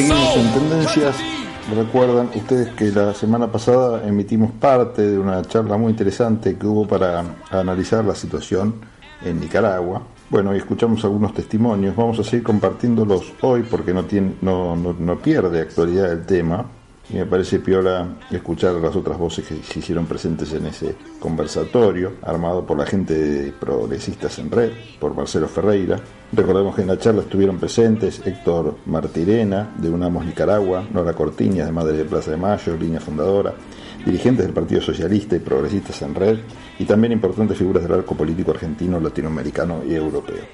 Seguimos en tendencias. Recuerdan ustedes que la semana pasada emitimos parte de una charla muy interesante que hubo para analizar la situación en Nicaragua. Bueno, y escuchamos algunos testimonios. Vamos a seguir compartiéndolos hoy porque no, tiene, no, no, no pierde actualidad el tema y me parece piola escuchar las otras voces que se hicieron presentes en ese conversatorio, armado por la gente de Progresistas en Red, por Marcelo Ferreira. Recordemos que en la charla estuvieron presentes Héctor Martirena, de Unamos Nicaragua, Nora Cortiñas, de Madre de Plaza de Mayo, línea fundadora, dirigentes del Partido Socialista y Progresistas en Red, y también importantes figuras del arco político argentino, latinoamericano y europeo.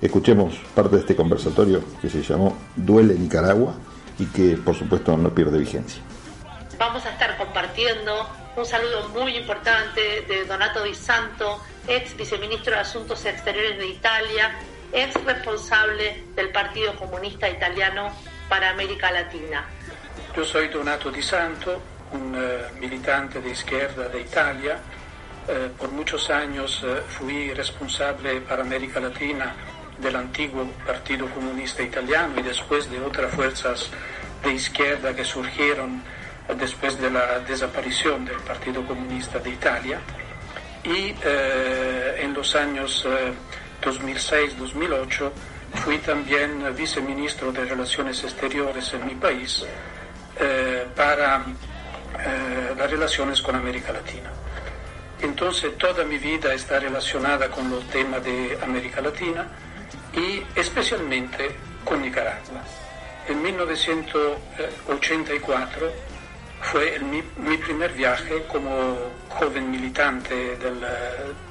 Escuchemos parte de este conversatorio que se llamó Duele Nicaragua y que por supuesto no pierde vigencia. Vamos a estar compartiendo un saludo muy importante de Donato Di Santo, ex viceministro de Asuntos Exteriores de Italia, ex responsable del Partido Comunista Italiano para América Latina. Yo soy Donato Di Santo, un uh, militante de izquierda de Italia. Uh, por muchos años uh, fui responsable para América Latina del antiguo Partido Comunista Italiano y después de otras fuerzas de izquierda que surgieron después de la desaparición del Partido Comunista de Italia. Y eh, en los años eh, 2006-2008 fui también viceministro de Relaciones Exteriores en mi país eh, para eh, las relaciones con América Latina. Entonces toda mi vida está relacionada con los temas de América Latina y especialmente con Nicaragua. En 1984 fue el, mi, mi, primer viaje como joven militante del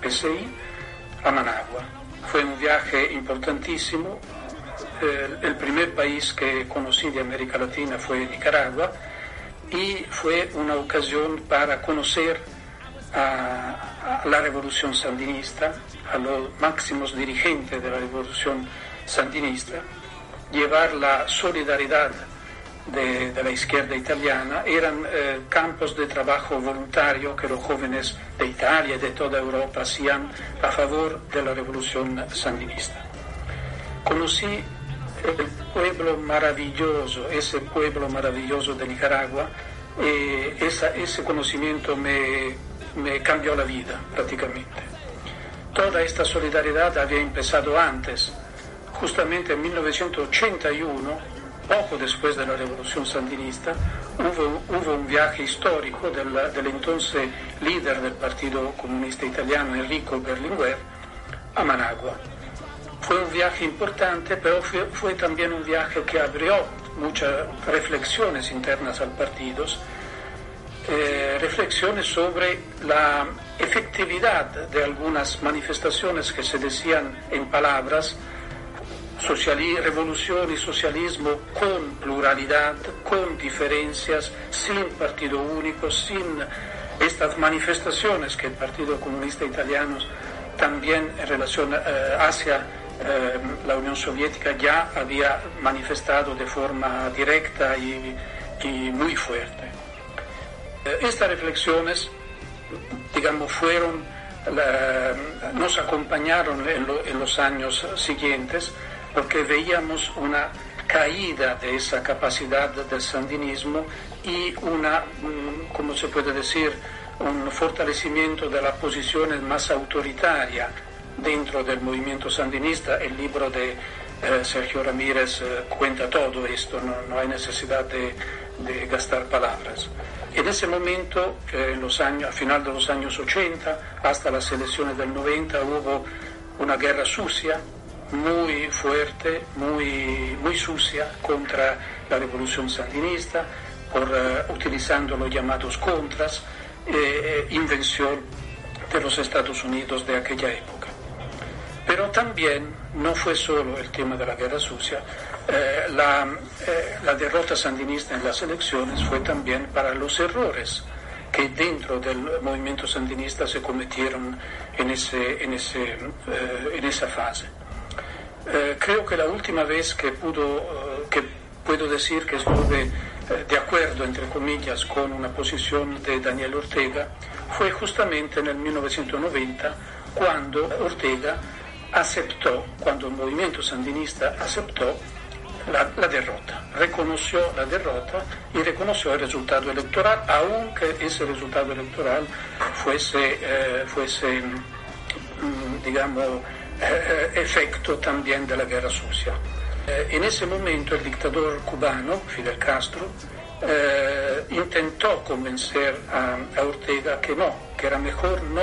PSI a Managua. Fue un viaje importantísimo. El, el primer país que conocí de América Latina fue Nicaragua y fue una ocasión para conocer a, a la revolución sandinista, a los máximos dirigentes de la revolución sandinista, llevar la solidaridad de, de la izquierda italiana. Eran eh, campos de trabajo voluntario que los jóvenes de Italia y de toda Europa hacían a favor de la revolución sandinista. Conocí el pueblo maravilloso, ese pueblo maravilloso de Nicaragua, y esa, ese conocimiento me, me cambió la vida prácticamente. Toda esta solidaridad había empezado antes, justamente en 1981, poco después de la revolución sandinista, hubo, hubo un viaje histórico del, entonces líder del Partido Comunista Italiano, Enrico Berlinguer, a Managua. Fue un viaje importante, pero fue, fue también un viaje que abrió muchas reflexiones internas al partido, eh, reflexiones sobre la efectividad de algunas manifestaciones que se decían en palabras, revolución y socialismo con pluralidad, con diferencias, sin partido único, sin estas manifestaciones que el Partido Comunista Italiano también en relación eh, hacia eh, la Unión Soviética ya había manifestado de forma directa y muy fuerte. Eh, estas reflexiones, digamos, fueron, nos acompañaron en, lo, en los años siguientes porque veíamos una caída de esa capacidad del sandinismo y una, como se puede decir, un fortalecimiento de la posición más autoritaria dentro del movimiento sandinista. El libro de eh, Sergio Ramírez eh, cuenta todo esto, no hay necesidad de, de, gastar palabras. En ese momento, eh, en los años, a final de los años 80, hasta las elecciones del 90, hubo una guerra sucia muy fuerte, muy, muy sucia contra la revolución sandinista, uh, utilizando los llamados contras, eh, invención de los Estados Unidos de aquella época. Pero también no fue solo el tema de la guerra sucia, eh, la, eh, la, derrota sandinista en las elecciones fue también para los errores que dentro del movimiento sandinista se cometieron en, ese, en, ese, en esa fase. Eh, creo que la última vez que, pudo, uh, que puedo decir que estuve eh, de acuerdo, entre comillas, con una posición de Daniel Ortega fue justamente en el 1990, cuando Ortega aceptó, cuando el movimiento sandinista aceptó la, derrota, reconoció la derrota y reconoció el resultado electoral, aunque ese resultado electoral fuese, eh, fuese mm, digamos, eh, efecto también de la guerra sucia. Eh, en ese momento el dictador cubano, Fidel Castro, intentó convencer a, Ortega que no, que era mejor no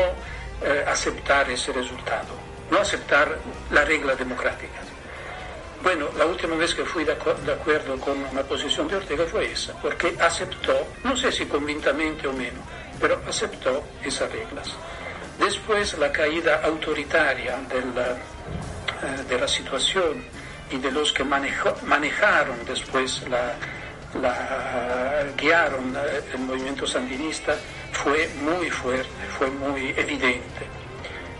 aceptar ese resultado, no aceptar la regla democrática. Bueno, la última vez que fui de, acuerdo con la posición de Ortega fue esa, porque aceptó, no sé si convintamente o menos, pero aceptó esas reglas. Después la caída autoritaria de la, eh, de la situación y de los que manejaron después la, guiaron eh, el movimiento sandinista fue muy fuerte, fue muy evidente.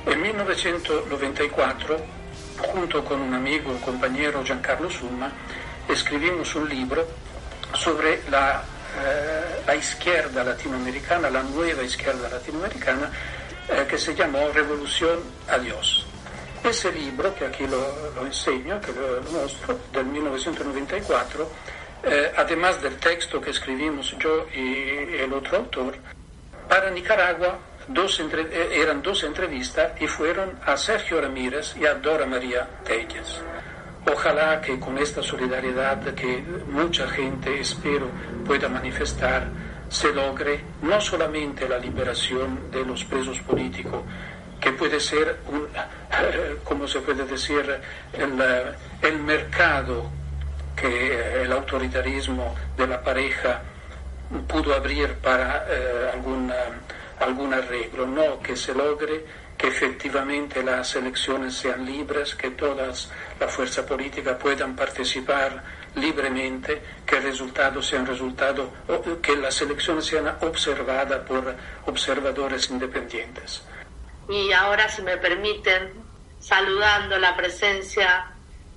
En 1994 junto con un amigo, un compañero Giancarlo Summa, escribimos un libro sobre la, eh, la izquierda latinoamericana, la nueva izquierda latinoamericana, eh, que se llamó Revolución Dios. Ese libro, que aquí lo, lo enseño, que lo, lo, muestro, del 1994, eh, además del texto que escribimos yo y el otro autor, para Nicaragua dos eh, eran dos entrevistas y fueron a Sergio Ramírez y a Dora María Telles. Ojalá que con esta solidaridad que mucha gente, espero, pueda manifestar, se logre no solamente la liberación de los presos políticos, que puede ser, un, como se puede decir, el, el mercado que el autoritarismo de la pareja pudo abrir para eh, alguna algún arreglo, no que se logre que efectivamente las elecciones sean libres, que todas las fuerzas políticas puedan participar libremente, que el resultado sea un resultado, que las elecciones sean observadas por observadores independientes. Y ahora, si me permiten, saludando la presencia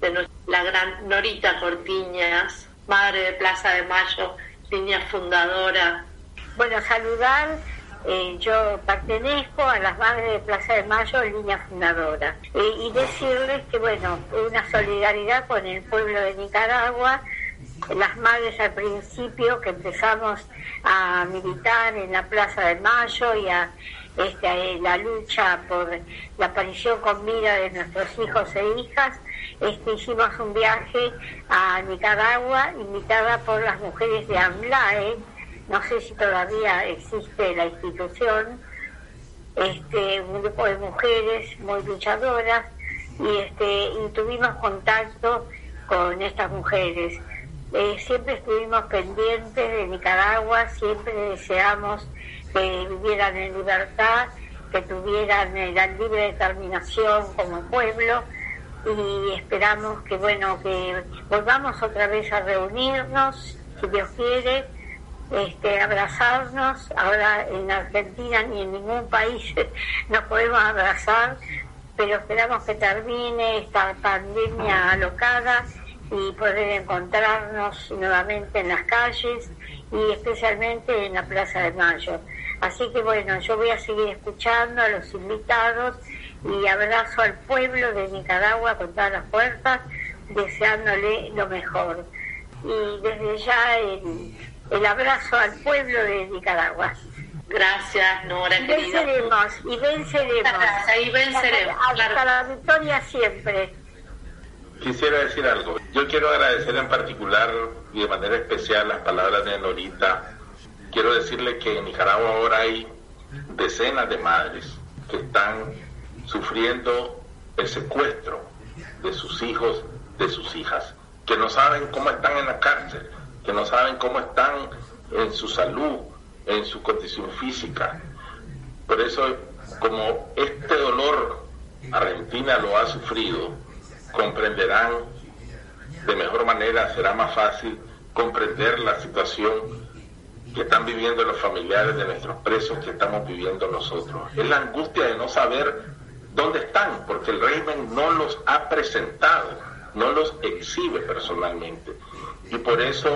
de la gran Norita Cortiñas, madre de Plaza de Mayo, niña fundadora. Bueno, saludar eh, yo pertenezco a las madres de Plaza de Mayo, línea fundadora, eh, y decirles que, bueno, una solidaridad con el pueblo de Nicaragua, las madres al principio que empezamos a militar en la Plaza de Mayo y a este, la lucha por la aparición con vida de nuestros hijos e hijas, este, hicimos un viaje a Nicaragua invitada por las mujeres de AMLAE, no sé si todavía existe la institución, este, un grupo de mujeres muy luchadoras y, este, tuvimos contacto con estas mujeres. Eh, siempre estuvimos pendientes de Nicaragua, siempre deseamos que vivieran en libertad, que tuvieran la libre determinación como pueblo y esperamos que bueno que volvamos otra vez a reunirnos, si Dios quiere, este, abrazarnos. Ahora en Argentina ni en ningún país nos podemos abrazar, pero esperamos que termine esta pandemia alocada y poder encontrarnos nuevamente en las calles y especialmente en la Plaza de Mayo. Así que bueno, yo voy a seguir escuchando a los invitados y abrazo al pueblo de Nicaragua con todas las fuerzas, deseándole lo mejor. Y desde ya el el abrazo al pueblo de Nicaragua. Gracias, Nora, y Venceremos, y venceremos. y venceremos. Hasta, la victoria siempre. Quisiera decir algo. Yo quiero agradecer en particular y de manera especial las palabras de Norita. Quiero decirle que en Nicaragua ahora hay decenas de madres que están sufriendo el secuestro de sus hijos, de sus hijas, que no saben cómo están en la cárcel, que no saben cómo están en su salud, en su condición física. Por eso, como este dolor Argentina lo ha sufrido, comprenderán de mejor manera, será más fácil comprender la situación que están viviendo los familiares de nuestros presos, que estamos viviendo nosotros. Es la angustia de no saber dónde están, porque el régimen no los ha presentado, no los exhibe personalmente. Y por eso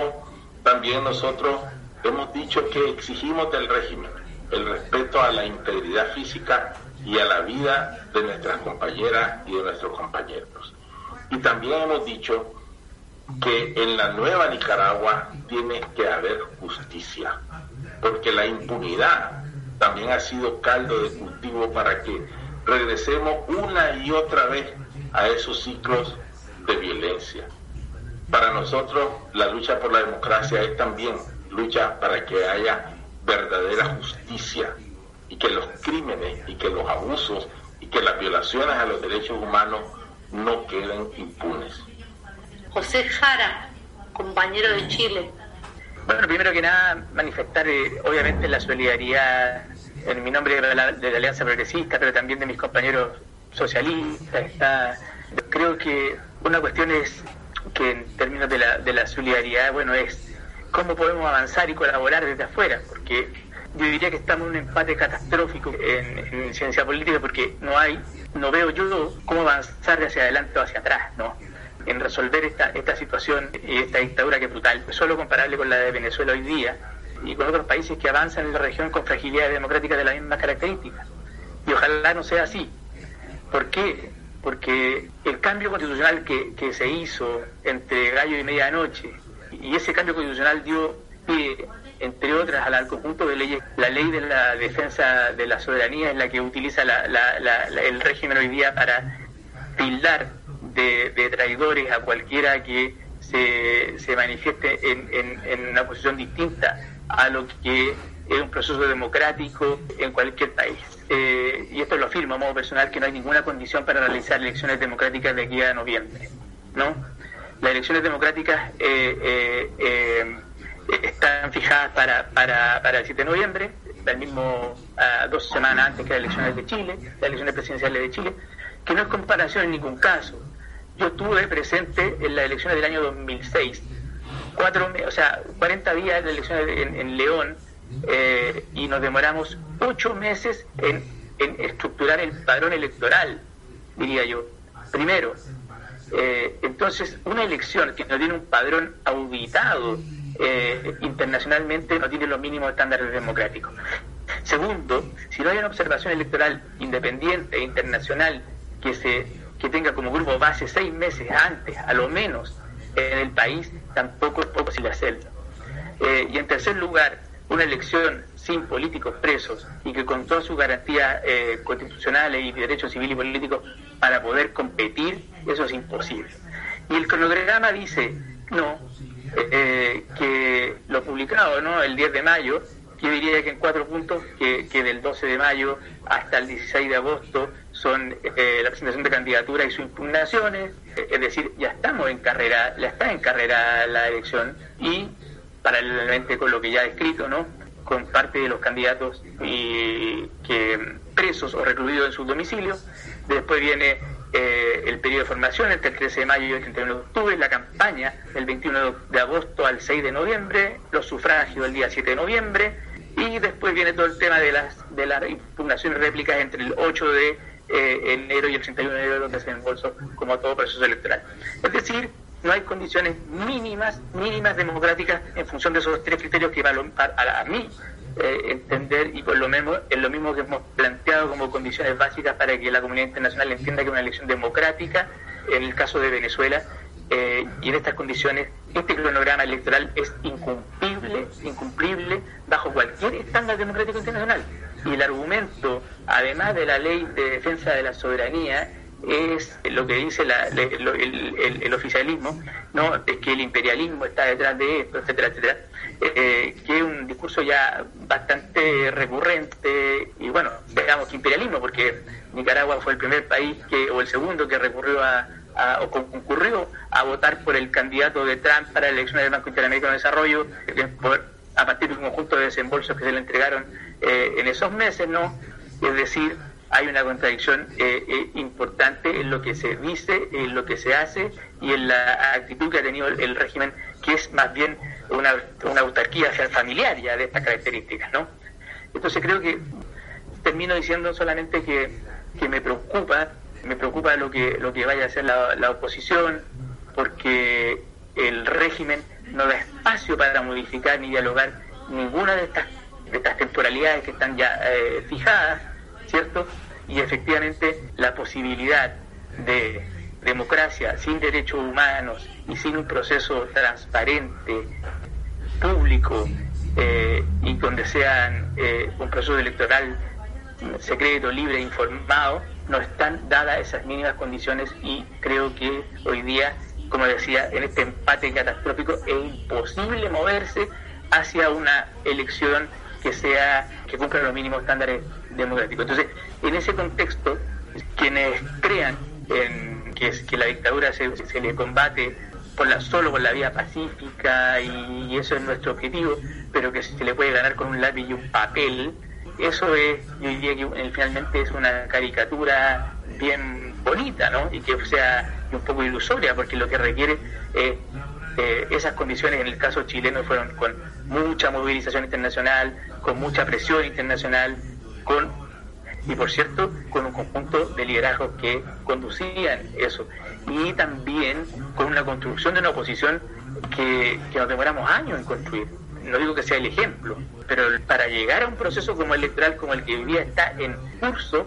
también nosotros hemos dicho que exigimos del régimen el respeto a la integridad física y a la vida de nuestras compañeras y de nuestros compañeros. Y también hemos dicho que en la nueva Nicaragua tiene que haber justicia, porque la impunidad también ha sido caldo de cultivo para que regresemos una y otra vez a esos ciclos de violencia. Para nosotros la lucha por la democracia es también lucha para que haya verdadera justicia y que los crímenes y que los abusos y que las violaciones a los derechos humanos no queden impunes. José Jara, compañero de Chile. Bueno, primero que nada, manifestar eh, obviamente la solidaridad en mi nombre de la, Alianza Progresista, pero también de mis compañeros socialistas. Está, creo que una cuestión es que en términos de la, de la solidaridad, bueno, es cómo podemos avanzar y colaborar desde afuera, porque yo diría que estamos en un empate catastrófico en, en, ciencia política porque no hay, no veo yo cómo avanzar hacia adelante o hacia atrás, ¿no? En resolver esta, esta situación y esta dictadura que es brutal, solo comparable con la de Venezuela hoy día y con otros países que avanzan en la región con fragilidades democráticas de las mismas características. Y ojalá no sea así. ¿Por qué? Porque el cambio constitucional que, que se hizo entre gallo y medianoche, y ese cambio constitucional dio pie entre otras, al conjunto de leyes. La ley de la defensa de la soberanía es la que utiliza el régimen hoy día para tildar de, traidores a cualquiera que se, se manifieste en, en, una posición distinta a lo que es un proceso democrático en cualquier país. Eh, y esto lo afirmo a modo personal que no hay ninguna condición para realizar elecciones democráticas de aquí a noviembre. ¿no? Las elecciones democráticas eh, eh, eh están fijadas para, para, para el 7 de noviembre, el mismo dos semanas antes que las elecciones de Chile, las elecciones presidenciales de Chile, que no es comparación en ningún caso. Yo estuve presente en las elecciones del año 2006, cuatro, o sea, 40 días de elecciones en, León eh, y nos demoramos ocho meses en, en, estructurar el padrón electoral, diría yo. Primero, eh, entonces una elección que no tiene un padrón auditado eh, internacionalmente no tiene los mínimos estándares democráticos. Segundo, si no hay una observación electoral independiente e internacional que se que tenga como grupo base seis meses antes, a lo menos, en el país, tampoco es posible hacerlo. Eh, y en tercer lugar, una elección sin políticos presos y que con todas sus garantías eh, constitucionales y derechos civiles y políticos para poder competir, eso es imposible. Y el cronograma dice, no, eh, que lo publicado ¿no? el 10 de mayo, yo diría que en cuatro puntos, que, que del 12 de mayo hasta el 16 de agosto son eh, la presentación de candidaturas y sus impugnaciones, eh, es decir, ya estamos en carrera, ya está en carrera la elección y paralelamente con lo que ya he escrito, ¿no? con parte de los candidatos y, que presos o recluidos en su domicilio. Después viene eh, el periodo de formación entre el 13 de mayo y el 31 de octubre, la campaña del 21 de agosto al 6 de noviembre, los sufragios el día 7 de noviembre y después viene todo el tema de las de las impugnaciones réplicas entre el 8 de eh, enero y el 31 de enero donde se embolsó como todo proceso electoral. Es decir, no hay condiciones mínimas, mínimas democráticas en función de esos tres criterios que a, a mí eh, entender y por lo mismo es lo mismo que hemos planteado como condiciones básicas para que la comunidad internacional entienda que una elección democrática, en el caso de Venezuela, eh, y en estas condiciones, este cronograma electoral es incumplible, incumplible bajo cualquier estándar democrático internacional. Y el argumento, además de la ley de defensa de la soberanía, es lo que dice el, oficialismo, no es que el imperialismo está detrás de esto, etcétera, etcétera, eh, que es un discurso ya bastante recurrente y bueno, digamos que imperialismo, porque Nicaragua fue el primer país que o el segundo que recurrió a, o concurrió a votar por el candidato de Trump para la elección del Banco Interamericano de Desarrollo, a partir de un conjunto de desembolsos que se le entregaron eh, en esos meses, ¿no? Es decir, hay una contradicción eh, eh, importante en lo que se dice, en lo que se hace y en la actitud que ha tenido el, régimen, que es más bien una, una autarquía familiar ya de estas características, ¿no? Entonces creo que termino diciendo solamente que, me preocupa, me preocupa lo que, lo que vaya a hacer la, oposición, porque el régimen no da espacio para modificar ni dialogar ninguna de estas, de estas temporalidades que están ya eh, fijadas ¿cierto? Y efectivamente la posibilidad de democracia sin derechos humanos y sin un proceso transparente, público eh, y donde sean eh, un proceso electoral secreto, libre, informado, no están dadas esas mínimas condiciones y creo que hoy día, como decía, en este empate catastrófico es imposible moverse hacia una elección que sea que cumpla los mínimos estándares democráticos. Entonces, en ese contexto, quienes crean en que, que la dictadura se, se le combate por la, solo por la vía pacífica y, eso es nuestro objetivo, pero que se le puede ganar con un lápiz y un papel, eso es, yo diría que finalmente es una caricatura bien bonita, ¿no? Y que sea un poco ilusoria, porque lo que requiere es eh, esas condiciones en el caso chileno fueron con mucha movilización internacional, con mucha presión internacional, con y por cierto con un conjunto de liderazgos que conducían eso y también con una construcción de una oposición que, que nos demoramos años en construir no digo que sea el ejemplo, pero para llegar a un proceso como electoral como el que hoy día está en curso,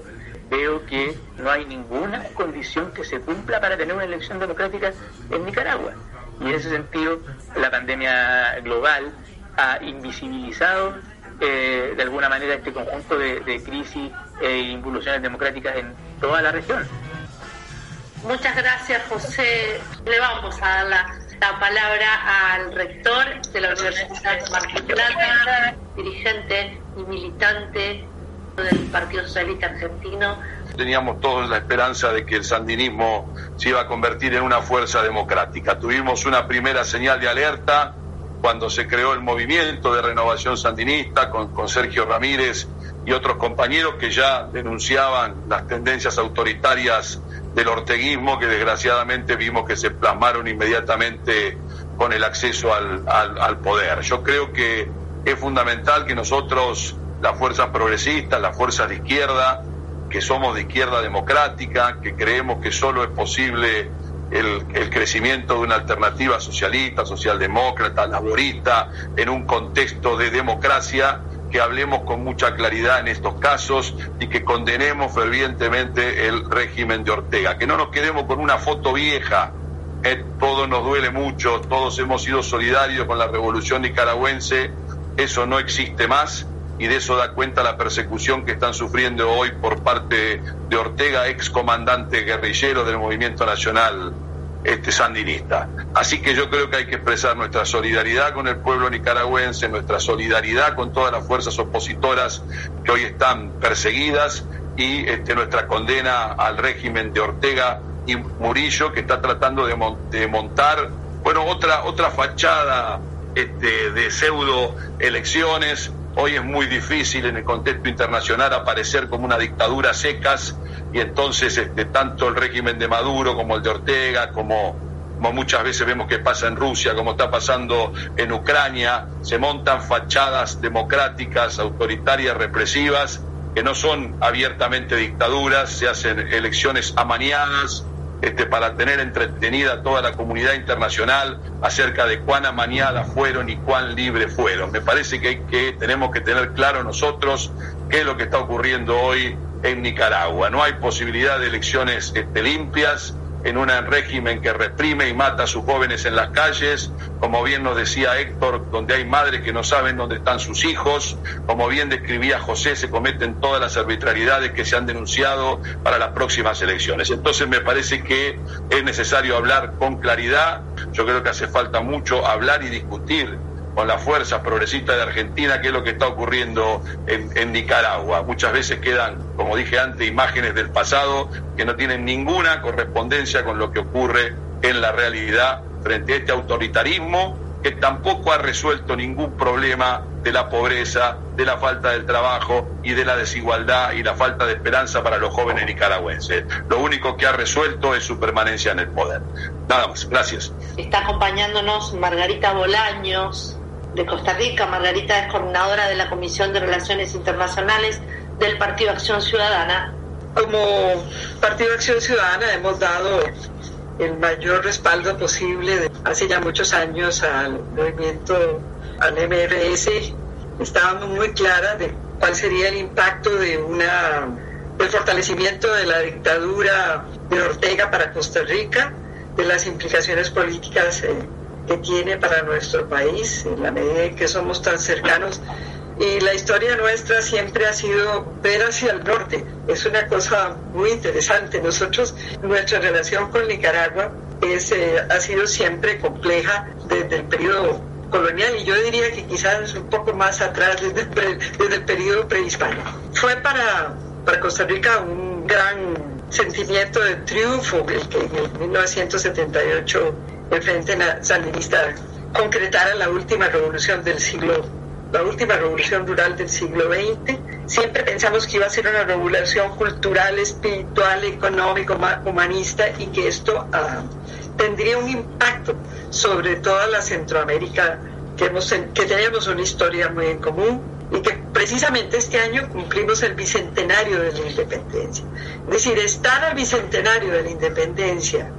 veo que no hay ninguna condición que se cumpla para tener una elección democrática en Nicaragua. Y en ese sentido, la pandemia global ha invisibilizado eh, de alguna manera este conjunto de, de crisis e involuciones democráticas en toda la región. Muchas gracias, José. Le vamos a dar la la palabra al rector de la Universidad de Mar Plata, dirigente y militante del Partido Socialista Argentino. Teníamos todos la esperanza de que el sandinismo se iba a convertir en una fuerza democrática. Tuvimos una primera señal de alerta cuando se creó el movimiento de renovación sandinista con, Sergio Ramírez y otros compañeros que ya denunciaban las tendencias autoritarias del orteguismo que desgraciadamente vimos que se plasmaron inmediatamente con el acceso al, poder. Yo creo que es fundamental que nosotros, las fuerzas progresistas, las fuerzas de izquierda, que somos de izquierda democrática, que creemos que solo es posible el, crecimiento de una alternativa socialista, socialdemócrata, laborista, en un contexto de democracia, que hablemos con mucha claridad en estos casos y que condenemos fervientemente el régimen de Ortega, que no nos quedemos con una foto vieja. Eh, todo nos duele mucho, todos hemos sido solidarios con la revolución nicaragüense, eso no existe más y de eso da cuenta la persecución que están sufriendo hoy por parte de Ortega, ex comandante guerrillero del Movimiento Nacional este, sandinista. Así que yo creo que hay que expresar nuestra solidaridad con el pueblo nicaragüense, nuestra solidaridad con todas las fuerzas opositoras que hoy están perseguidas y este, nuestra condena al régimen de Ortega y Murillo que está tratando de, montar, bueno, otra, otra fachada este, de pseudo elecciones. Hoy es muy difícil en el contexto internacional aparecer como una dictadura secas y entonces este, tanto el régimen de Maduro como el de Ortega, como, como muchas veces vemos que pasa en Rusia, como está pasando en Ucrania, se montan fachadas democráticas, autoritarias, represivas, que no son abiertamente dictaduras, se hacen elecciones amañadas, este, para tener entretenida a toda la comunidad internacional acerca de cuán amañadas fueron y cuán libres fueron. Me parece que, que tenemos que tener claro nosotros qué es lo que está ocurriendo hoy en Nicaragua. No hay posibilidad de elecciones este, limpias en un régimen que reprime y mata a sus jóvenes en las calles, como bien nos decía Héctor, donde hay madres que no saben dónde están sus hijos, como bien describía José, se cometen todas las arbitrariedades que se han denunciado para las próximas elecciones. Entonces me parece que es necesario hablar con claridad, yo creo que hace falta mucho hablar y discutir con la fuerza progresista de Argentina, qué es lo que está ocurriendo en, Nicaragua. Muchas veces quedan, como dije antes, imágenes del pasado que no tienen ninguna correspondencia con lo que ocurre en la realidad frente a este autoritarismo que tampoco ha resuelto ningún problema de la pobreza, de la falta del trabajo y de la desigualdad y la falta de esperanza para los jóvenes nicaragüenses. Lo único que ha resuelto es su permanencia en el poder. Nada más, gracias. Está acompañándonos Margarita Bolaños, de Costa Rica. Margarita es coordinadora de la Comisión de Relaciones Internacionales del Partido Acción Ciudadana. Como Partido Acción Ciudadana hemos dado el mayor respaldo posible hace ya muchos años al movimiento, al MRS. Estábamos muy claras de cuál sería el impacto de una el fortalecimiento de la dictadura de Ortega para Costa Rica, de las implicaciones políticas eh, que tiene para nuestro país, en la medida en que somos tan cercanos. Y la historia nuestra siempre ha sido ver hacia el norte. Es una cosa muy interesante. Nosotros, nuestra relación con Nicaragua es, eh, ha sido siempre compleja desde el periodo colonial y yo diría que quizás un poco más atrás desde el, desde el periodo prehispánico. Fue para, para Costa Rica un gran sentimiento de triunfo el que en 1978 el Frente Sandinista concretara la última revolución del siglo, la última revolución rural del siglo XX. Siempre pensamos que iba a ser una revolución cultural, espiritual, económico, humanista y que esto uh, tendría un impacto sobre toda la Centroamérica que, hemos, que tenemos una historia muy en común y que precisamente este año cumplimos el bicentenario de la independencia. Es decir, estar al bicentenario de la independencia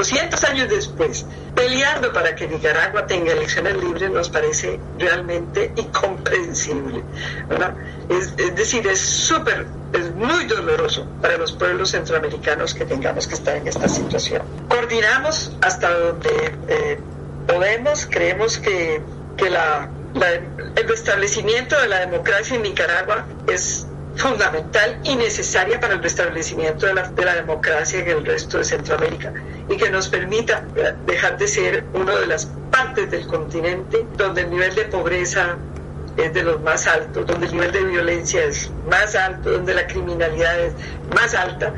200 años después, peleando para que Nicaragua tenga elecciones libres, nos parece realmente incomprensible. Es, es, decir, es súper, es muy doloroso para los pueblos centroamericanos que tengamos que estar en esta situación. Coordinamos hasta donde eh, podemos, creemos que, que la, la, el restablecimiento de la democracia en Nicaragua es fundamental y necesaria para el restablecimiento de la, de la, democracia en el resto de Centroamérica y que nos permita dejar de ser una de las partes del continente donde el nivel de pobreza es de los más altos, donde el nivel de violencia es más alto, donde la criminalidad es más alta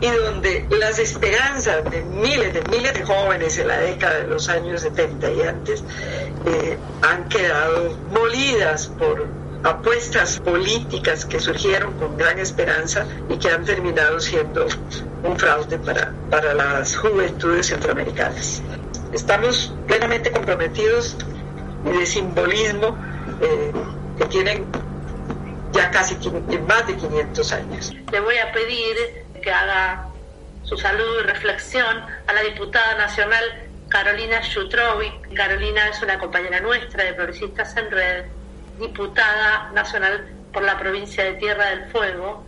y donde las esperanzas de miles de miles de jóvenes en la década de los años 70 y antes eh, han quedado molidas por apuestas políticas que surgieron con gran esperanza y que han terminado siendo un fraude para, para las juventudes centroamericanas. Estamos plenamente comprometidos y de simbolismo eh, que tienen ya casi más de 500 años. Le voy a pedir que haga su saludo y reflexión a la diputada nacional Carolina Schutrovic. Carolina es una compañera nuestra de Progresistas en Red diputada nacional por la provincia de Tierra del Fuego.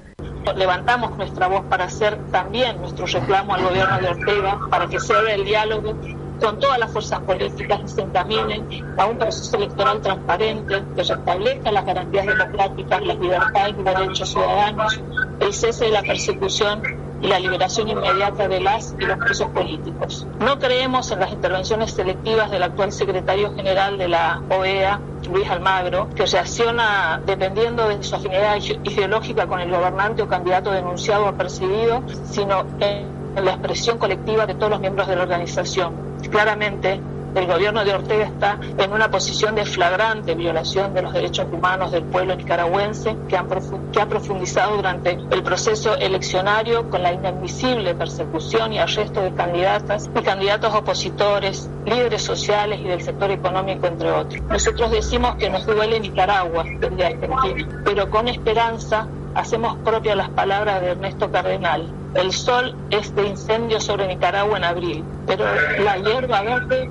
Levantamos nuestra voz para hacer también nuestro reclamo al gobierno de Ortega para que se abra el diálogo con todas las fuerzas políticas que se encaminen a un proceso electoral transparente que restablezca las garantías democráticas, las libertades y derechos ciudadanos, el cese de la persecución y la liberación inmediata de las y los presos políticos. No creemos en las intervenciones selectivas del actual secretario general de la OEA, Luis Almagro, que reacciona dependiendo de su afinidad ideológica con el gobernante o candidato denunciado o perseguido, sino en la expresión colectiva de todos los miembros de la organización. Claramente, el gobierno de Ortega está en una posición de flagrante violación de los derechos humanos del pueblo nicaragüense que, ha profundizado durante el proceso eleccionario con la inadmisible persecución y arresto de candidatas y candidatos opositores, líderes sociales y del sector económico, entre otros. Nosotros decimos que nos duele Nicaragua desde Argentina, pero con esperanza hacemos propias las palabras de Ernesto Cardenal. El sol es de incendio sobre Nicaragua en abril, pero la hierba verde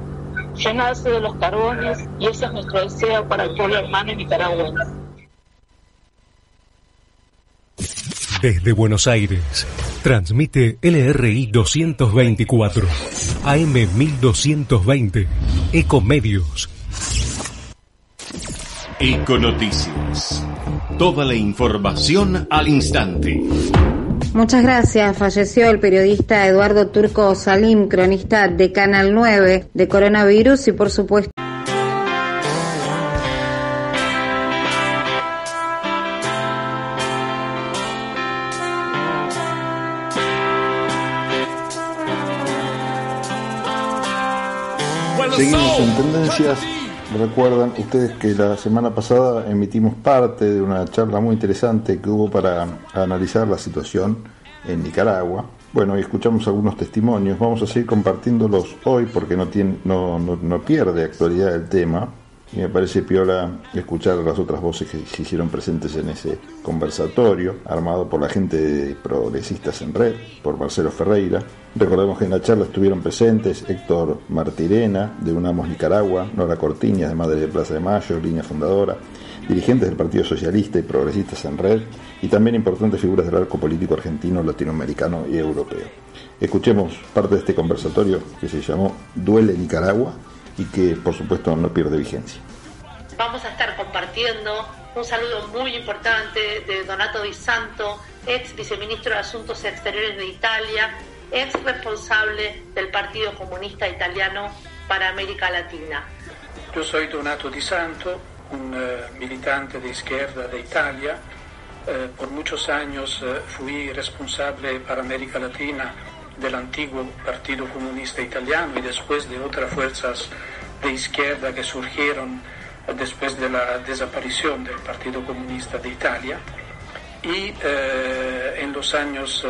llenarse de los carbones y ese es nuestro deseo para el pueblo hermano nicaragüense. Desde Buenos Aires, transmite LRI 224, AM 1220, Ecomedios. Econoticias. Toda la información al instante. Muchas gracias. Falleció el periodista Eduardo Turco Salim, cronista de Canal 9 de coronavirus y por supuesto Seguimos en tendencias. Recuerdan ustedes que la semana pasada emitimos parte de una charla muy interesante que hubo para analizar la situación en Nicaragua. Bueno, y escuchamos algunos testimonios. Vamos a seguir compartiéndolos hoy porque no, tiene, no, no, no pierde actualidad el tema y me parece piola escuchar las otras voces que se hicieron presentes en ese conversatorio armado por la gente de Progresistas en Red, por Marcelo Ferreira. Recordemos que en la charla estuvieron presentes Héctor Martirena, de Unamos Nicaragua, Nora Cortiñas, de Madre de Plaza de Mayo, línea fundadora, dirigentes del Partido Socialista y Progresistas en Red y también importantes figuras del arco político argentino, latinoamericano y europeo. Escuchemos parte de este conversatorio que se llamó Duele Nicaragua y que por supuesto no pierde vigencia. Vamos a estar compartiendo un saludo muy importante de Donato Di Santo, ex viceministro de Asuntos Exteriores de Italia, ex responsable del Partido Comunista Italiano para América Latina. Yo soy Donato Di Santo, un uh, militante de izquierda de Italia. Uh, por muchos años uh, fui responsable para América Latina del antiguo Partido Comunista Italiano y después de otras fuerzas de izquierda que surgieron después de la desaparición del Partido Comunista de Italia. Y en los años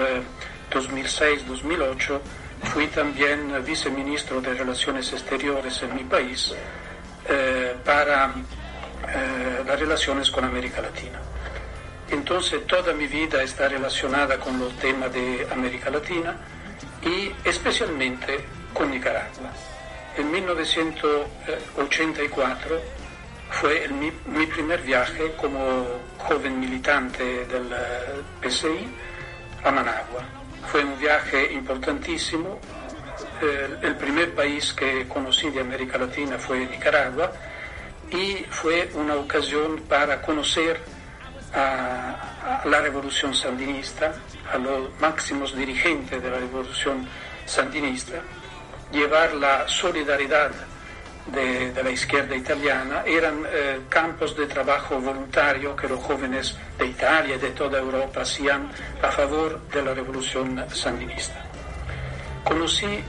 2006-2008 fui también viceministro de Relaciones Exteriores en mi país eh, para eh, las relaciones con América Latina. Entonces toda mi vida está relacionada con los temas de América Latina y especialmente con Nicaragua. En 1984 fue el, mi, mi, primer viaje como joven militante del PCI a Managua. Fue un viaje importantísimo. El, el primer país que conocí de América Latina fue Nicaragua y fue una ocasión para conocer a, a, la revolución sandinista, a los máximos dirigentes de la revolución sandinista, llevar la solidaridad de, de la izquierda italiana, eran eh, campos de trabajo voluntario que los jóvenes de Italia y de toda Europa hacían a favor de la revolución sandinista. Conocí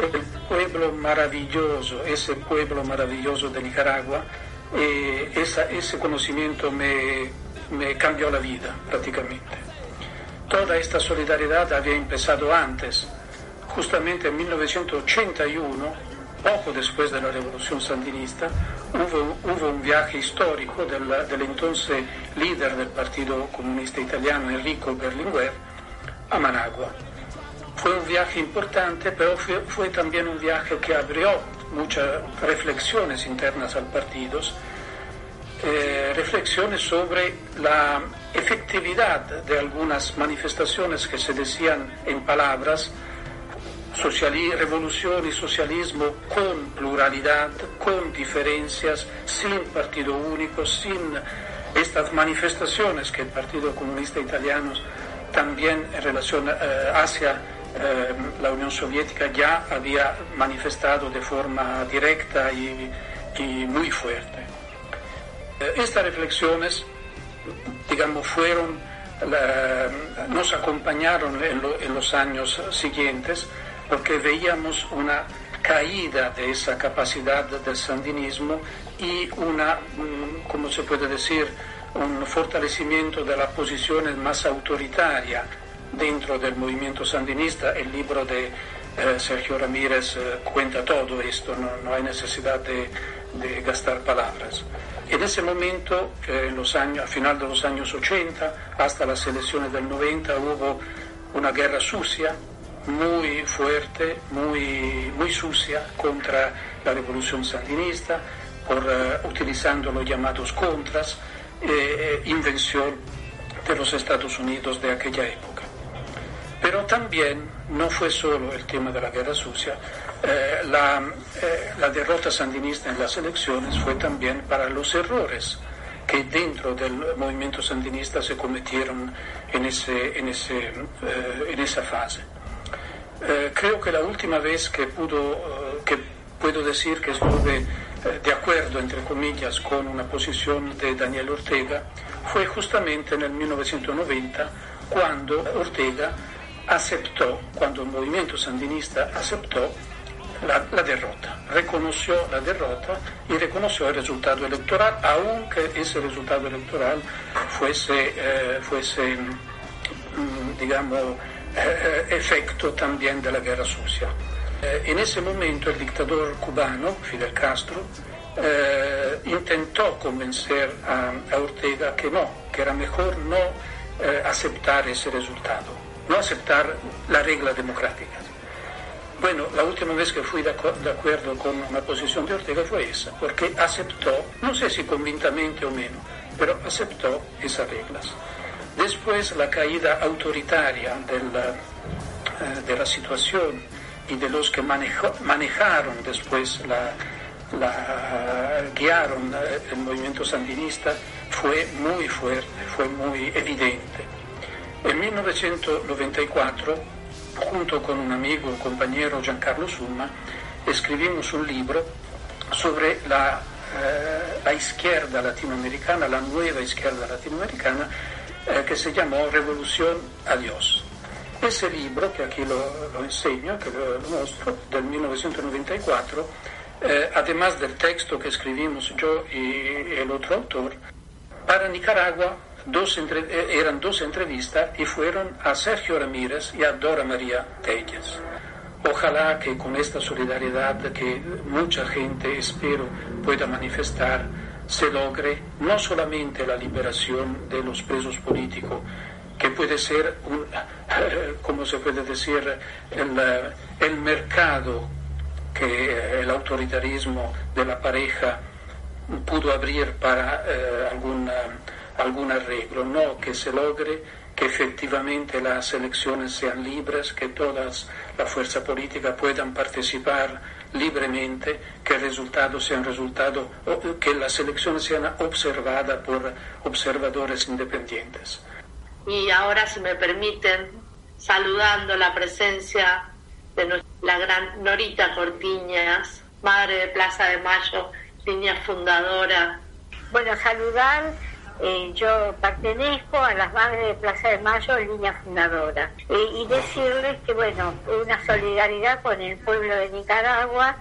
el pueblo maravilloso, ese pueblo maravilloso de Nicaragua, y esa, ese conocimiento me, me cambió la vida prácticamente. Toda esta solidaridad había empezado antes, justamente en 1981 poco después de la revolución sandinista, hubo, hubo un viaje histórico del, del, entonces líder del Partido Comunista Italiano, Enrico Berlinguer, a Managua. Fue un viaje importante, pero fue, fue también un viaje que abrió muchas reflexiones internas al partido, eh, reflexiones sobre la efectividad de algunas manifestaciones que se decían en palabras, revolución y socialismo con pluralidad, con diferencias, sin partido único, sin estas manifestaciones que el Partido Comunista Italiano también en relación eh, hacia eh, la Unión Soviética ya había manifestado de forma directa y muy fuerte. Eh, estas reflexiones, digamos, fueron, nos acompañaron en, lo, en los años siguientes, porque veíamos una caída de esa capacidad del sandinismo y una, mm, como se puede decir, un fortalecimiento de la posición más autoritaria dentro del movimiento sandinista. El libro de eh, Sergio Ramírez eh, cuenta todo esto, no, hay necesidad de, gastar palabras. En ese momento, eh, en los años, a final de los años 80, hasta las elecciones del 90, hubo una guerra sucia muy fuerte, muy, sucia contra la revolución sandinista, uh, utilizando los llamados contras, eh, invención de los Estados Unidos de aquella época. Pero también no fue solo el tema de la guerra sucia, eh, la, eh, la, derrota sandinista en las elecciones fue también para los errores que dentro del movimiento sandinista se cometieron en, ese, en, ese, en esa fase. Eh, creo que la última vez que, pudo, eh, que puedo decir que estuve eh, de acuerdo, entre comillas, con una posición de Daniel Ortega fue justamente en el 1990, cuando Ortega aceptó, cuando el movimiento sandinista aceptó la, la, derrota, reconoció la derrota y reconoció el resultado electoral, aunque ese resultado electoral fuese, eh, fuese mm, digamos, eh, efecto también de la guerra sucia. Eh, en ese momento el dictador cubano, Fidel Castro, eh, intentó convencer a, a, Ortega que no, que era mejor no eh, aceptar ese resultado, no aceptar la regla democrática. Bueno, la última vez que fui de, de acuerdo con una posición de Ortega fue esa, porque aceptó, no sé si convintamente o menos, pero aceptó esas reglas. Después la caída autoritaria eh, de la situación y de los que manejaron después la, guiaron eh, el movimiento sandinista fue muy fuerte, fue muy evidente. En 1994, junto con un amigo, compañero Giancarlo Summa, escribimos un libro sobre la, eh, la izquierda latinoamericana, la nueva izquierda latinoamericana, eh, que se llamó Revolución a Dios. Ese libro, que aquí lo, lo enseño, que lo, lo muestro, del 1994, eh, además del texto que escribimos yo y el otro autor, para Nicaragua dos eh, eran dos entrevistas y fueron a Sergio Ramírez y a Dora María Telles. Ojalá que con esta solidaridad que mucha gente, espero, pueda manifestar, se logre no solamente la liberación de los presos políticos, que puede ser, un, como se puede decir, el, el mercado que el autoritarismo de la pareja pudo abrir para eh, alguna, algún arreglo, no que se logre que efectivamente las elecciones sean libres, que todas las fuerzas políticas puedan participar libremente, que el resultado sea un resultado, que las elecciones sean observadas por observadores independientes. Y ahora, si me permiten, saludando la presencia de la gran Norita Cortiñas, madre de Plaza de Mayo, línea fundadora. Bueno, saludar eh, yo pertenezco a las madres de Plaza de Mayo, línea fundadora, eh, y decirles que, bueno, una solidaridad con el pueblo de Nicaragua,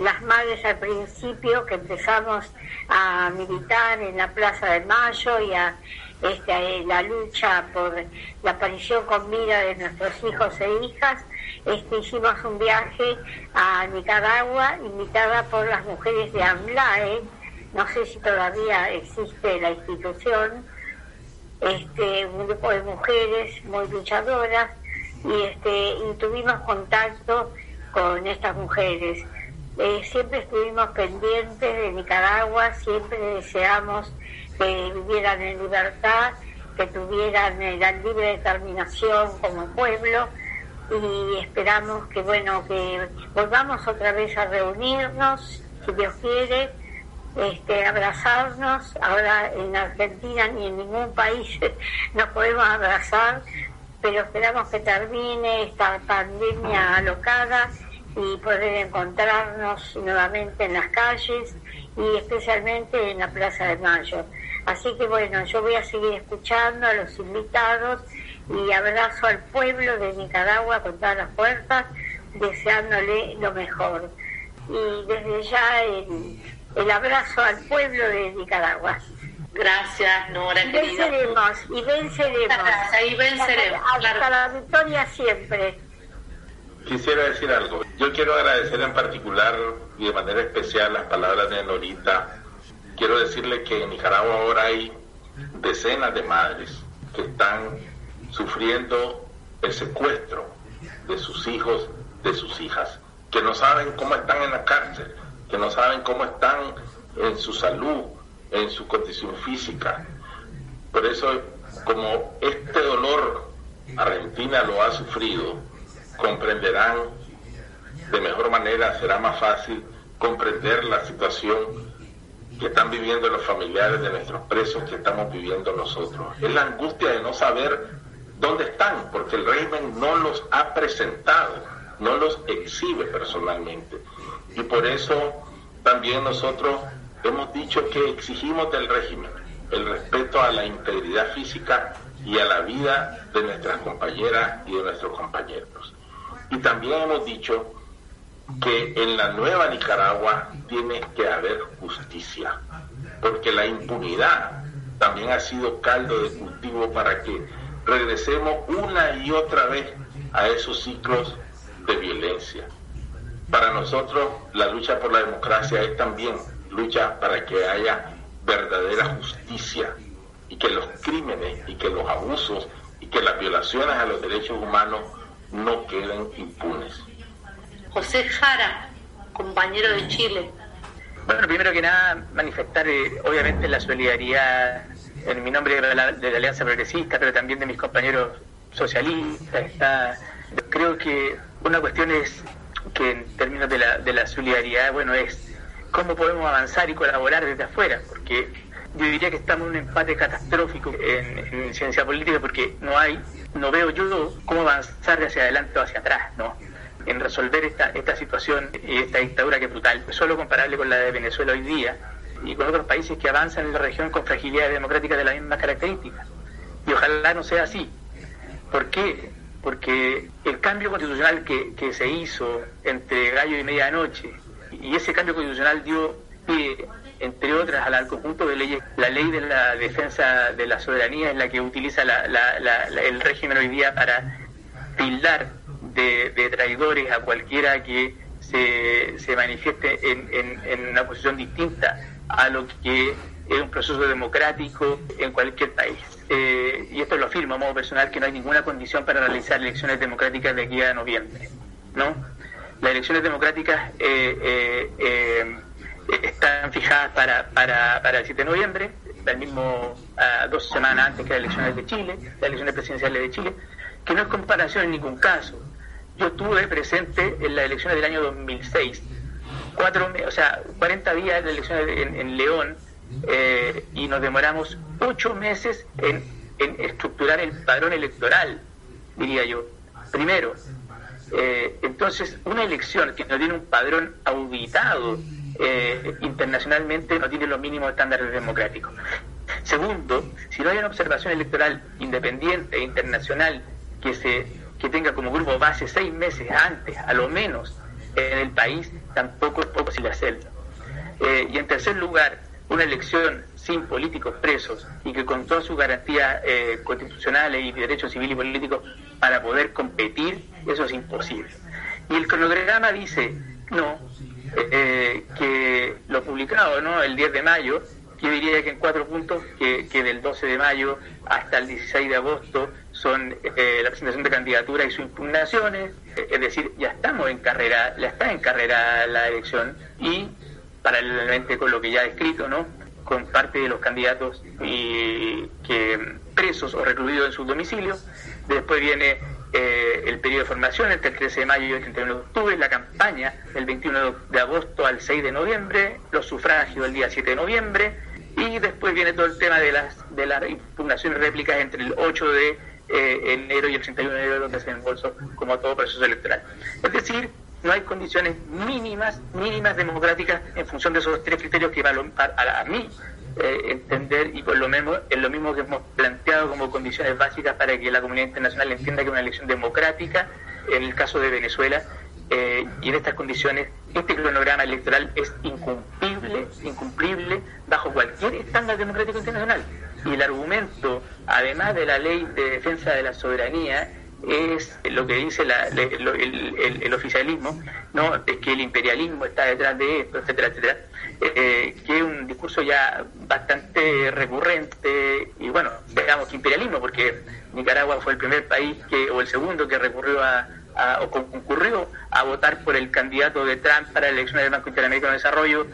las madres al principio que empezamos a militar en la Plaza de Mayo y a este, la lucha por la aparición con vida de nuestros hijos e hijas, este, hicimos un viaje a Nicaragua invitada por las mujeres de AMLAE, no sé si todavía existe la institución, este, un grupo de mujeres muy luchadoras y, este, tuvimos contacto con estas mujeres. Eh, siempre estuvimos pendientes de Nicaragua, siempre deseamos que vivieran en libertad, que tuvieran la libre determinación como pueblo y esperamos que bueno que volvamos otra vez a reunirnos, si Dios quiere, este, abrazarnos. Ahora en Argentina ni en ningún país nos podemos abrazar, pero esperamos que termine esta pandemia alocada y poder encontrarnos nuevamente en las calles y especialmente en la Plaza de Mayo. Así que bueno, yo voy a seguir escuchando a los invitados y abrazo al pueblo de Nicaragua con todas las fuerzas, deseándole lo mejor. Y desde ya el, el abrazo al pueblo de Nicaragua. Gracias, Nora, y venceremos, y venceremos. y venceremos. Hasta, la victoria siempre. Quisiera decir algo. Yo quiero agradecer en particular y de manera especial las palabras de Norita. Quiero decirle que en Nicaragua ahora hay decenas de madres que están sufriendo el secuestro de sus hijos, de sus hijas, que no saben cómo están en la cárcel, que no saben cómo están en su salud, en su condición física. Por eso, como este dolor Argentina lo ha sufrido, comprenderán de mejor manera, será más fácil comprender la situación que están viviendo los familiares de nuestros presos que estamos viviendo nosotros. Es la angustia de no saber dónde están, porque el régimen no los ha presentado, no los exhibe personalmente. Y por eso también nosotros hemos dicho que exigimos del régimen el respeto a la integridad física y a la vida de nuestras compañeras y de nuestros compañeros. Y también hemos dicho que en la nueva Nicaragua tiene que haber justicia, porque la impunidad también ha sido caldo de cultivo para que regresemos una y otra vez a esos ciclos de violencia. Para nosotros la lucha por la democracia es también lucha para que haya verdadera justicia y que los crímenes y que los abusos y que las violaciones a los derechos humanos no queden impunes. José Jara, compañero de Chile. Bueno, primero que nada, manifestar eh, obviamente la solidaridad en mi nombre de la, Alianza Progresista, pero también de mis compañeros socialistas. Está, creo que una cuestión es en términos de la, de la solidaridad, bueno, es cómo podemos avanzar y colaborar desde afuera, porque yo diría que estamos en un empate catastrófico en, ciencia política porque no hay, no veo yo cómo avanzar hacia adelante o hacia atrás, ¿no? En resolver esta, esta situación y esta dictadura que es brutal, solo comparable con la de Venezuela hoy día y con otros países que avanzan en la región con fragilidades democráticas de las mismas características. Y ojalá no sea así. ¿Por qué? Porque el cambio constitucional que, que se hizo entre gallo y medianoche, y ese cambio constitucional dio pie entre otras, al conjunto de leyes. La ley de la defensa de la soberanía es la que utiliza el régimen hoy día para tildar de, traidores a cualquiera que se, se manifieste en, una posición distinta a lo que es un proceso democrático en cualquier país. Eh, y esto lo afirmo a modo personal, que no hay ninguna condición para realizar elecciones democráticas de aquí a noviembre. ¿no? Las elecciones democráticas eh, eh, están fijadas para, para, para el 7 de noviembre, del mismo dos semanas antes que las elecciones de Chile, las elecciones presidenciales de Chile, que no es comparación en ningún caso. Yo estuve presente en las elecciones del año 2006, cuatro, o sea, 40 días de elecciones en, León, eh, y nos demoramos ocho meses en, en, estructurar el padrón electoral, diría yo. Primero, eh, entonces, una elección que no tiene un padrón auditado eh, internacionalmente no tiene los mínimos estándares democráticos. Segundo, si no hay una observación electoral independiente e internacional que se que tenga como grupo base seis meses antes, a lo menos, en el país, tampoco es posible hacerlo. Eh, y en tercer lugar, una elección sin políticos presos y que con todas sus garantías eh, constitucionales y derechos civiles y políticos para poder competir, eso es imposible. Y el cronograma dice, no, eh, que lo publicado ¿no? el 10 de mayo, yo diría que en cuatro puntos, que, que del 12 de mayo hasta el 16 de agosto son eh, la presentación de candidaturas y sus impugnaciones, es decir, ya estamos en carrera, ya está en carrera la elección y paralelamente con lo que ya he escrito, ¿no? con parte de los candidatos y que presos o recluidos en su domicilio. Después viene eh, el periodo de formación entre el 13 de mayo y el 31 de octubre, la campaña del 21 de agosto al 6 de noviembre, los sufragios el día 7 de noviembre y después viene todo el tema de las de las impugnaciones réplicas entre el 8 de eh, enero y el 31 de enero donde se desembolso como todo proceso electoral. Es decir, no hay condiciones mínimas, mínimas democráticas en función de esos tres criterios que a, a mí eh, entender y por lo mismo es lo mismo que hemos planteado como condiciones básicas para que la comunidad internacional entienda que una elección democrática, en el caso de Venezuela, eh, y en estas condiciones este cronograma electoral es incumplible, incumplible bajo cualquier estándar democrático internacional. Y el argumento, además de la ley de defensa de la soberanía, es lo que dice el, oficialismo, no es que el imperialismo está detrás de esto, etcétera, etcétera, eh, que es un discurso ya bastante recurrente y bueno, digamos que imperialismo, porque Nicaragua fue el primer país que o el segundo que recurrió a, o concurrió a votar por el candidato de Trump para la elección del Banco Interamericano de Desarrollo,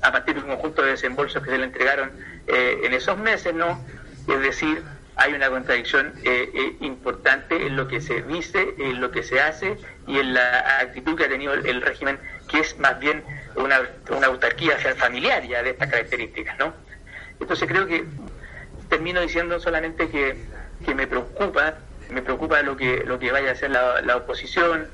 a partir de un conjunto de desembolsos que se le entregaron eh, en esos meses, ¿no? Es decir, hay una contradicción eh, eh, importante en lo que se dice, en lo que se hace y en la actitud que ha tenido el, régimen, que es más bien una, una autarquía familiar ya de estas características, ¿no? Entonces creo que termino diciendo solamente que, que me preocupa, me preocupa lo que, lo que vaya a hacer la, oposición,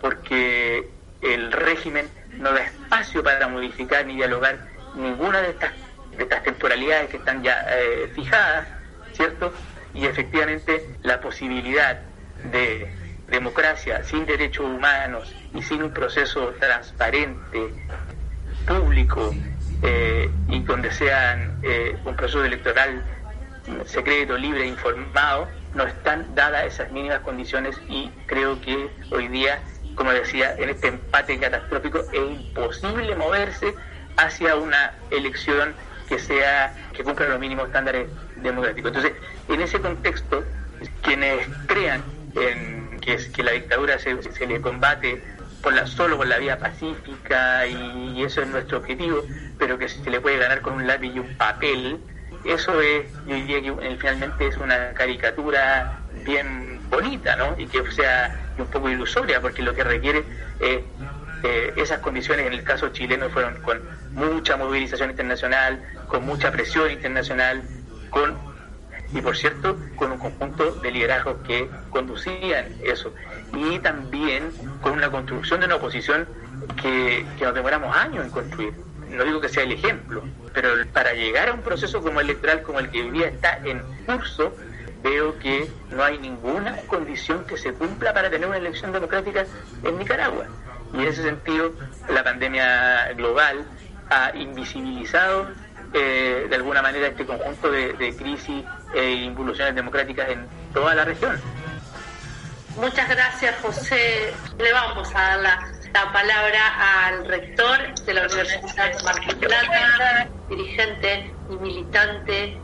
porque el régimen no da espacio para modificar ni dialogar ninguna de estas, de estas temporalidades que están ya eh, fijadas ¿cierto? Y efectivamente la posibilidad de democracia sin derechos humanos y sin un proceso transparente, público, eh, y donde sean eh, un proceso electoral secreto, libre informado, no están dadas esas mínimas condiciones y creo que hoy día, como decía, en este empate catastrófico es imposible moverse hacia una elección que sea que cumpla los mínimos estándares democráticos. Entonces, en ese contexto, quienes crean en que, la dictadura se, le combate por la, solo por la vía pacífica y, eso es nuestro objetivo, pero que se le puede ganar con un lápiz y un papel, eso es, yo diría que finalmente es una caricatura bien bonita, ¿no? Y que sea un poco ilusoria, porque lo que requiere es eh, esas condiciones en el caso chileno fueron con mucha movilización internacional, con mucha presión internacional, con y por cierto con un conjunto de liderazgos que conducían eso y también con una construcción de una oposición que, que nos demoramos años en construir. No digo que sea el ejemplo, pero para llegar a un proceso como electoral como el que hoy día está en curso, veo que no hay ninguna condición que se cumpla para tener una elección democrática en Nicaragua. Y en ese sentido, la pandemia global ha invisibilizado eh, de alguna manera este conjunto de, crisis e involuciones democráticas en toda la región. Muchas gracias, José. Le vamos a dar la, palabra al rector de la Universidad de Mar Plata, dirigente y militante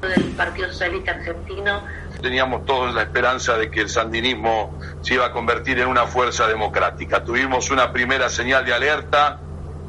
del Partido Socialista Argentino. Teníamos todos la esperanza de que el sandinismo se iba a convertir en una fuerza democrática. Tuvimos una primera señal de alerta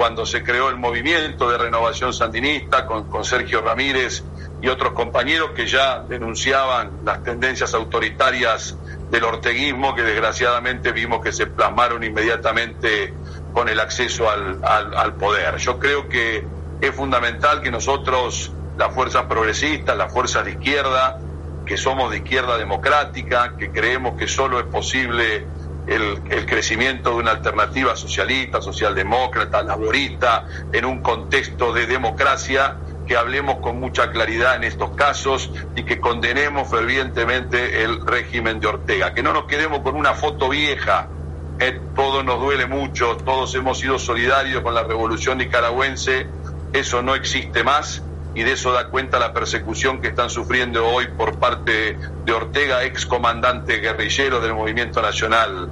cuando se creó el movimiento de renovación sandinista con, Sergio Ramírez y otros compañeros que ya denunciaban las tendencias autoritarias del orteguismo que desgraciadamente vimos que se plasmaron inmediatamente con el acceso al poder. Yo creo que es fundamental que nosotros las fuerzas progresistas, las fuerzas de izquierda, que somos de izquierda democrática, que creemos que solo es posible el, crecimiento de una alternativa socialista, socialdemócrata, laborista, en un contexto de democracia, que hablemos con mucha claridad en estos casos y que condenemos fervientemente el régimen de Ortega, que no nos quedemos con una foto vieja. Eh, todo nos duele mucho, todos hemos sido solidarios con la revolución nicaragüense, eso no existe más y de eso da cuenta la persecución que están sufriendo hoy por parte de Ortega, ex comandante guerrillero del movimiento nacional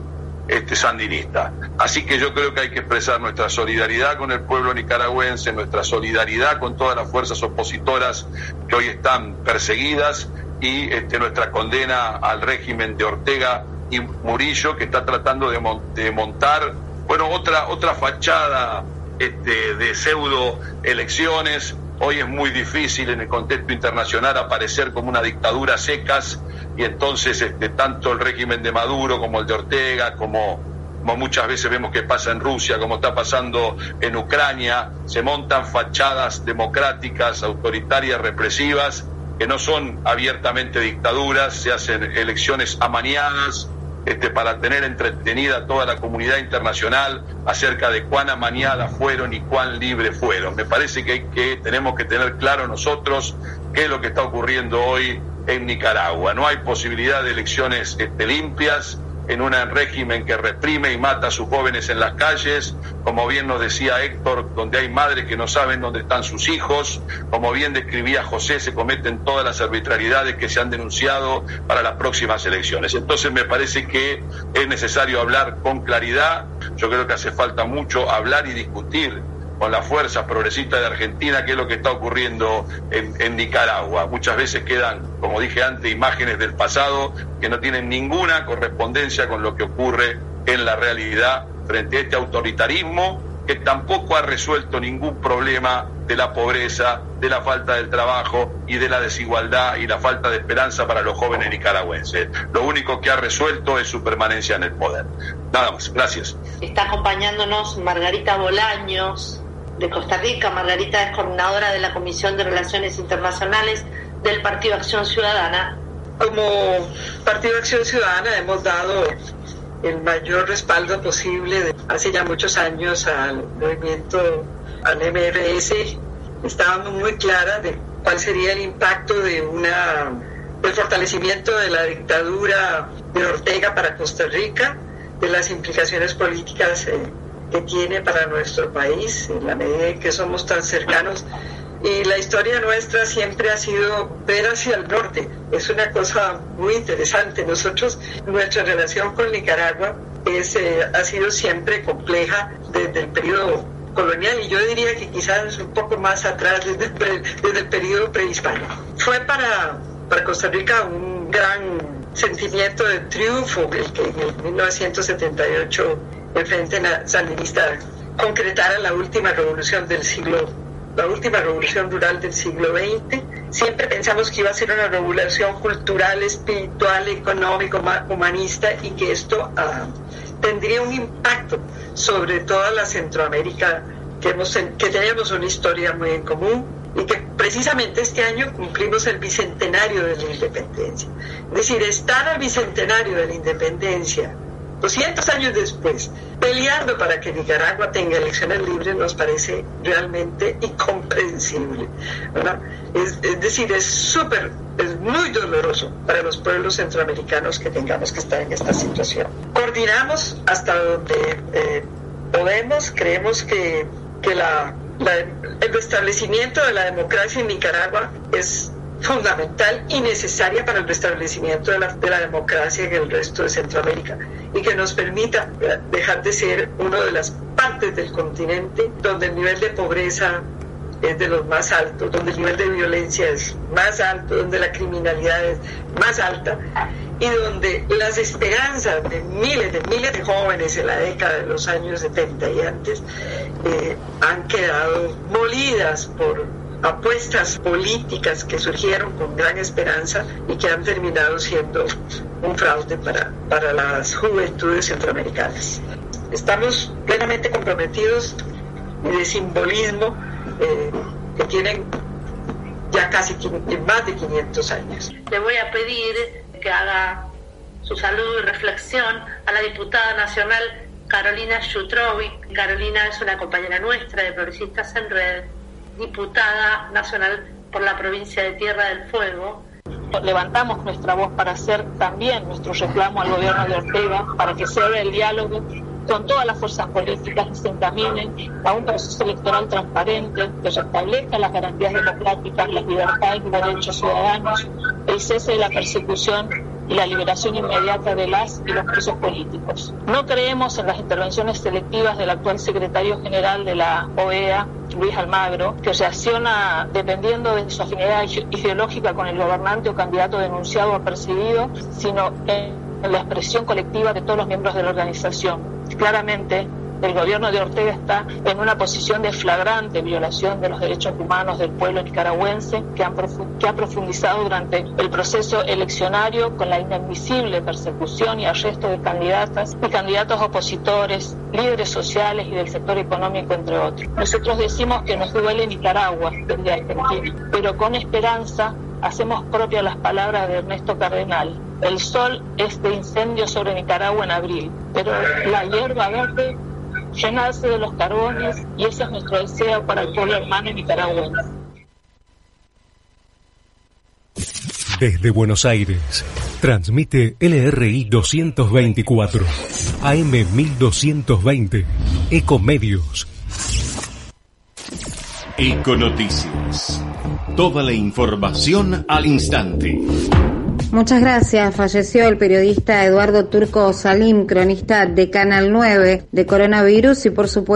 este sandinista. Así que yo creo que hay que expresar nuestra solidaridad con el pueblo nicaragüense, nuestra solidaridad con todas las fuerzas opositoras que hoy están perseguidas y este, nuestra condena al régimen de Ortega y Murillo que está tratando de, de montar, bueno, otra otra fachada este, de pseudo elecciones Hoy es muy difícil en el contexto internacional aparecer como una dictadura secas y entonces este, tanto el régimen de Maduro como el de Ortega, como, como muchas veces vemos que pasa en Rusia, como está pasando en Ucrania, se montan fachadas democráticas, autoritarias, represivas, que no son abiertamente dictaduras, se hacen elecciones amañadas, este, para tener entretenida toda la comunidad internacional acerca de cuán amañadas fueron y cuán libres fueron. Me parece que, que tenemos que tener claro nosotros qué es lo que está ocurriendo hoy en Nicaragua. No hay posibilidad de elecciones este, limpias, en un régimen que reprime y mata a sus jóvenes en las calles, como bien nos decía Héctor, donde hay madres que no saben dónde están sus hijos, como bien describía José, se cometen todas las arbitrariedades que se han denunciado para las próximas elecciones. Entonces me parece que es necesario hablar con claridad, yo creo que hace falta mucho hablar y discutir con la fuerza progresista de Argentina, qué es lo que está ocurriendo en, Nicaragua. Muchas veces quedan, como dije antes, imágenes del pasado que no tienen ninguna correspondencia con lo que ocurre en la realidad frente a este autoritarismo que tampoco ha resuelto ningún problema de la pobreza, de la falta del trabajo y de la desigualdad y la falta de esperanza para los jóvenes nicaragüenses. Lo único que ha resuelto es su permanencia en el poder. Nada más, gracias. Está acompañándonos Margarita Bolaños, de Costa Rica. Margarita es coordinadora de la Comisión de Relaciones Internacionales del Partido Acción Ciudadana. Como Partido Acción Ciudadana hemos dado el mayor respaldo posible hace ya muchos años al movimiento, al MRS. Estábamos muy claras de cuál sería el impacto de una del fortalecimiento de la dictadura de Ortega para Costa Rica, de las implicaciones políticas que tiene para nuestro país, en la medida en que somos tan cercanos. Y la historia nuestra siempre ha sido ver hacia el norte. Es una cosa muy interesante. Nosotros, nuestra relación con Nicaragua es, eh, ha sido siempre compleja desde el periodo colonial y yo diría que quizás un poco más atrás, desde el, el periodo prehispánico. Fue para, para Costa Rica un gran sentimiento de triunfo el que en 1978 el Frente Sandinista concretara la última revolución del siglo, la última revolución rural del siglo XX. Siempre pensamos que iba a ser una revolución cultural, espiritual, económico, humanista y que esto ah, tendría un impacto sobre toda la Centroamérica que, hemos, que tenemos una historia muy en común y que precisamente este año cumplimos el bicentenario de la independencia. Es decir, estar al bicentenario de la independencia 200 años después, peleando para que Nicaragua tenga elecciones libres nos parece realmente incomprensible. Es, decir, es súper, es muy doloroso para los pueblos centroamericanos que tengamos que estar en esta situación. Coordinamos hasta donde eh, podemos, creemos que, que la, el restablecimiento de la democracia en Nicaragua es fundamental y necesaria para el restablecimiento de la, de la, democracia en el resto de Centroamérica y que nos permita dejar de ser una de las partes del continente donde el nivel de pobreza es de los más altos, donde el nivel de violencia es más alto, donde la criminalidad es más alta y donde las esperanzas de miles de miles de jóvenes en la década de los años 70 y antes eh, han quedado molidas por apuestas políticas que surgieron con gran esperanza y que han terminado siendo un fraude para, para las juventudes centroamericanas. Estamos plenamente comprometidos de simbolismo eh, que tienen ya casi más de 500 años. Le voy a pedir que haga su saludo y reflexión a la diputada nacional Carolina Schutrovic. Carolina es una compañera nuestra de Progresistas en Red diputada nacional por la provincia de Tierra del Fuego. Levantamos nuestra voz para hacer también nuestro reclamo al gobierno de Ortega para que se abra el diálogo con todas las fuerzas políticas y se encaminen a un proceso electoral transparente que restablezca las garantías democráticas, las libertades y derechos ciudadanos, el cese de la persecución y la liberación inmediata de las y los presos políticos. No creemos en las intervenciones selectivas del actual secretario general de la OEA, Luis Almagro, que reacciona dependiendo de su afinidad ideológica con el gobernante o candidato denunciado o perseguido, sino en la expresión colectiva de todos los miembros de la organización. Claramente, el gobierno de Ortega está en una posición de flagrante violación de los derechos humanos del pueblo nicaragüense que, ha profundizado durante el proceso eleccionario con la inadmisible persecución y arresto de candidatas y candidatos opositores, líderes sociales y del sector económico, entre otros. Nosotros decimos que nos duele Nicaragua desde Argentina, pero con esperanza hacemos propias las palabras de Ernesto Cardenal. El sol es de incendio sobre Nicaragua en abril, pero la hierba verde llenarse de los carbones y ese es nuestro deseo para el pueblo hermano nicaragüense. Desde Buenos Aires, transmite LRI 224, AM 1220, Ecomedios. Econoticias. Toda la información al instante. Muchas gracias. Falleció el periodista Eduardo Turco Salim, cronista de Canal 9 de coronavirus y por supuesto